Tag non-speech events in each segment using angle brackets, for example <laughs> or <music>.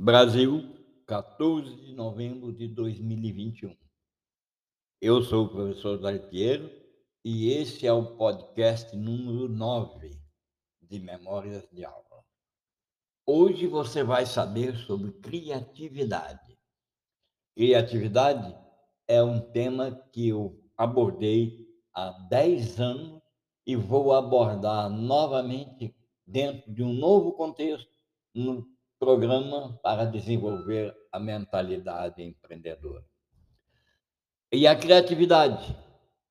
Brasil, 14 de novembro de 2021. Eu sou o professor Pinheiro e esse é o podcast número 9 de Memórias de Aula. Hoje você vai saber sobre criatividade. Criatividade é um tema que eu abordei há 10 anos e vou abordar novamente dentro de um novo contexto no programa para desenvolver a mentalidade empreendedora. E a criatividade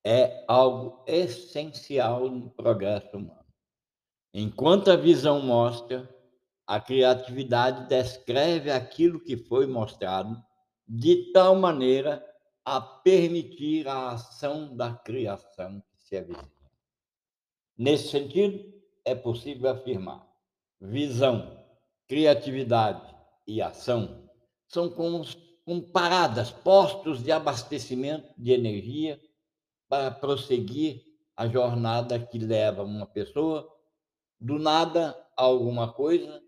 é algo essencial no progresso humano. Enquanto a visão mostra, a criatividade descreve aquilo que foi mostrado de tal maneira a permitir a ação da criação que se avizinha. Nesse sentido, é possível afirmar: visão criatividade e ação são como, como paradas, postos de abastecimento de energia para prosseguir a jornada que leva uma pessoa do nada a alguma coisa,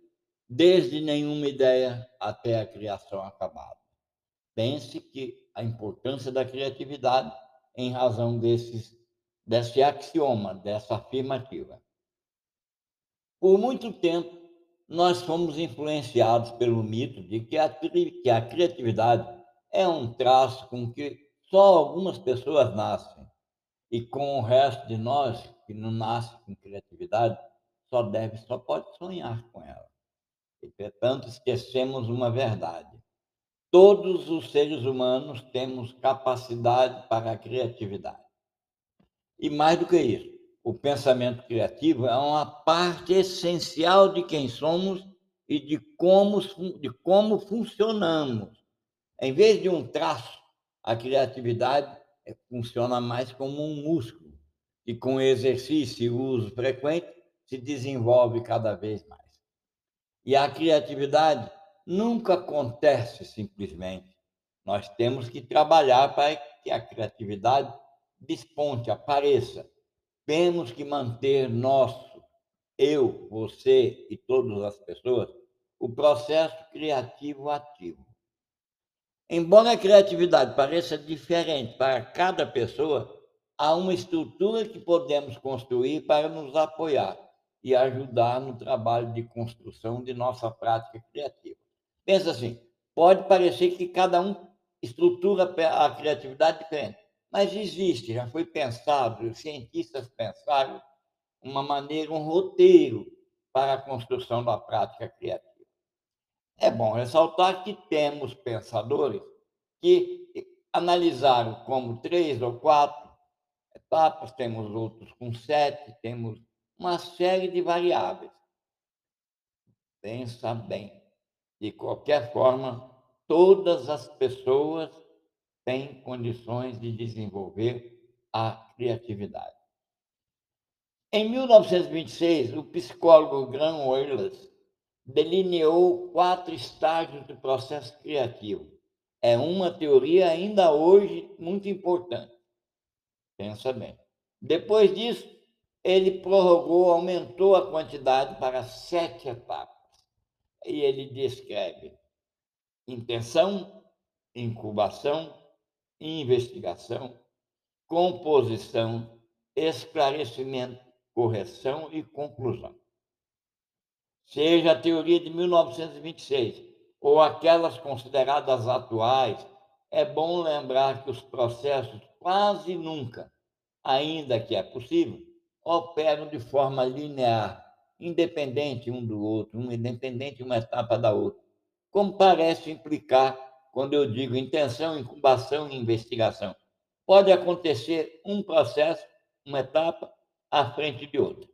desde nenhuma ideia até a criação acabada. Pense que a importância da criatividade em razão desses, desse axioma, dessa afirmativa. Por muito tempo, nós fomos influenciados pelo mito de que a, que a criatividade é um traço com que só algumas pessoas nascem e com o resto de nós que não nasce com criatividade só deve, só pode sonhar com ela. Entretanto, esquecemos uma verdade. Todos os seres humanos temos capacidade para a criatividade. E mais do que isso, o pensamento criativo é uma parte essencial de quem somos e de como, de como funcionamos. Em vez de um traço, a criatividade é, funciona mais como um músculo, e com exercício e uso frequente se desenvolve cada vez mais. E a criatividade nunca acontece simplesmente. Nós temos que trabalhar para que a criatividade desponte, apareça temos que manter nosso, eu, você e todas as pessoas, o processo criativo ativo. Embora a criatividade pareça diferente para cada pessoa, há uma estrutura que podemos construir para nos apoiar e ajudar no trabalho de construção de nossa prática criativa. Pensa assim, pode parecer que cada um estrutura a criatividade diferente, mas existe, já foi pensado, os cientistas pensaram uma maneira, um roteiro para a construção da prática criativa. É bom ressaltar que temos pensadores que analisaram como três ou quatro etapas, temos outros com sete, temos uma série de variáveis. Pensa bem. De qualquer forma, todas as pessoas tem condições de desenvolver a criatividade. Em 1926, o psicólogo Graham Weyles delineou quatro estágios do processo criativo. É uma teoria ainda hoje muito importante. Pensa bem. Depois disso, ele prorrogou, aumentou a quantidade para sete etapas. E ele descreve intenção, incubação, investigação, composição, esclarecimento, correção e conclusão. Seja a teoria de 1926 ou aquelas consideradas atuais, é bom lembrar que os processos quase nunca, ainda que é possível, operam de forma linear, independente um do outro, um independente uma etapa da outra, como parece implicar quando eu digo intenção, incubação e investigação. Pode acontecer um processo, uma etapa, à frente de outra.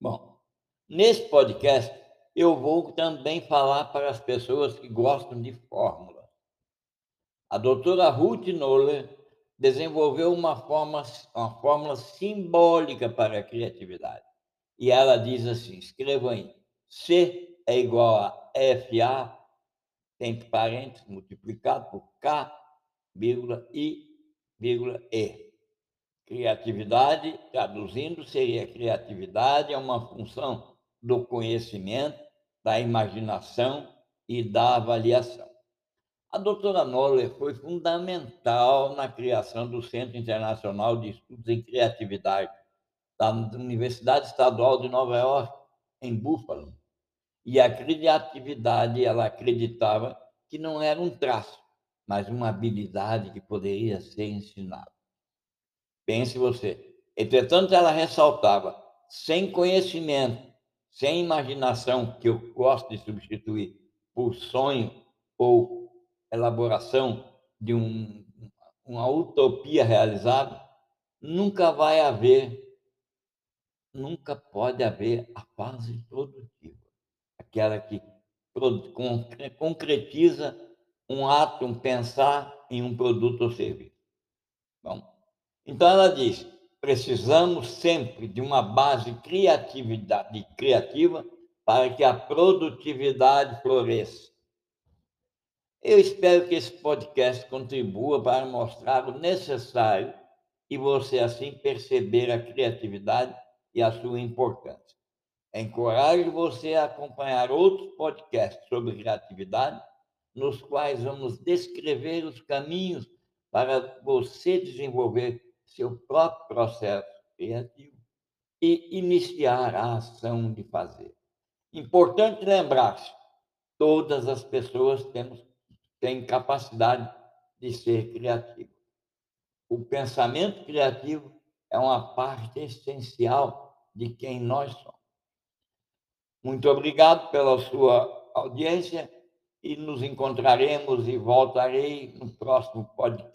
Bom, nesse podcast, eu vou também falar para as pessoas que gostam de fórmula. A doutora Ruth Noller desenvolveu uma, uma fórmula simbólica para a criatividade. E ela diz assim: escrevam aí, C é igual a FA entre parênteses, multiplicado por K, vírgula, I, vírgula, E. Criatividade, traduzindo, seria criatividade é uma função do conhecimento, da imaginação e da avaliação. A doutora Noller foi fundamental na criação do Centro Internacional de Estudos em Criatividade da Universidade Estadual de Nova York, em Buffalo. E a criatividade, ela acreditava que não era um traço, mas uma habilidade que poderia ser ensinada. Pense você. Entretanto, ela ressaltava: sem conhecimento, sem imaginação, que eu gosto de substituir por sonho ou elaboração de um, uma utopia realizada, nunca vai haver, nunca pode haver a fase produtiva, aquela que <laughs> concretiza um ato, um pensar em um produto ou serviço. Bom, então ela diz: precisamos sempre de uma base criatividade, criativa para que a produtividade floresça. Eu espero que esse podcast contribua para mostrar o necessário e você assim perceber a criatividade e a sua importância. Encorajo você a acompanhar outros podcasts sobre criatividade, nos quais vamos descrever os caminhos para você desenvolver seu próprio processo criativo e iniciar a ação de fazer. Importante lembrar-se, todas as pessoas temos, têm capacidade de ser criativas. O pensamento criativo é uma parte essencial de quem nós somos. Muito obrigado pela sua audiência e nos encontraremos e voltarei no próximo podcast.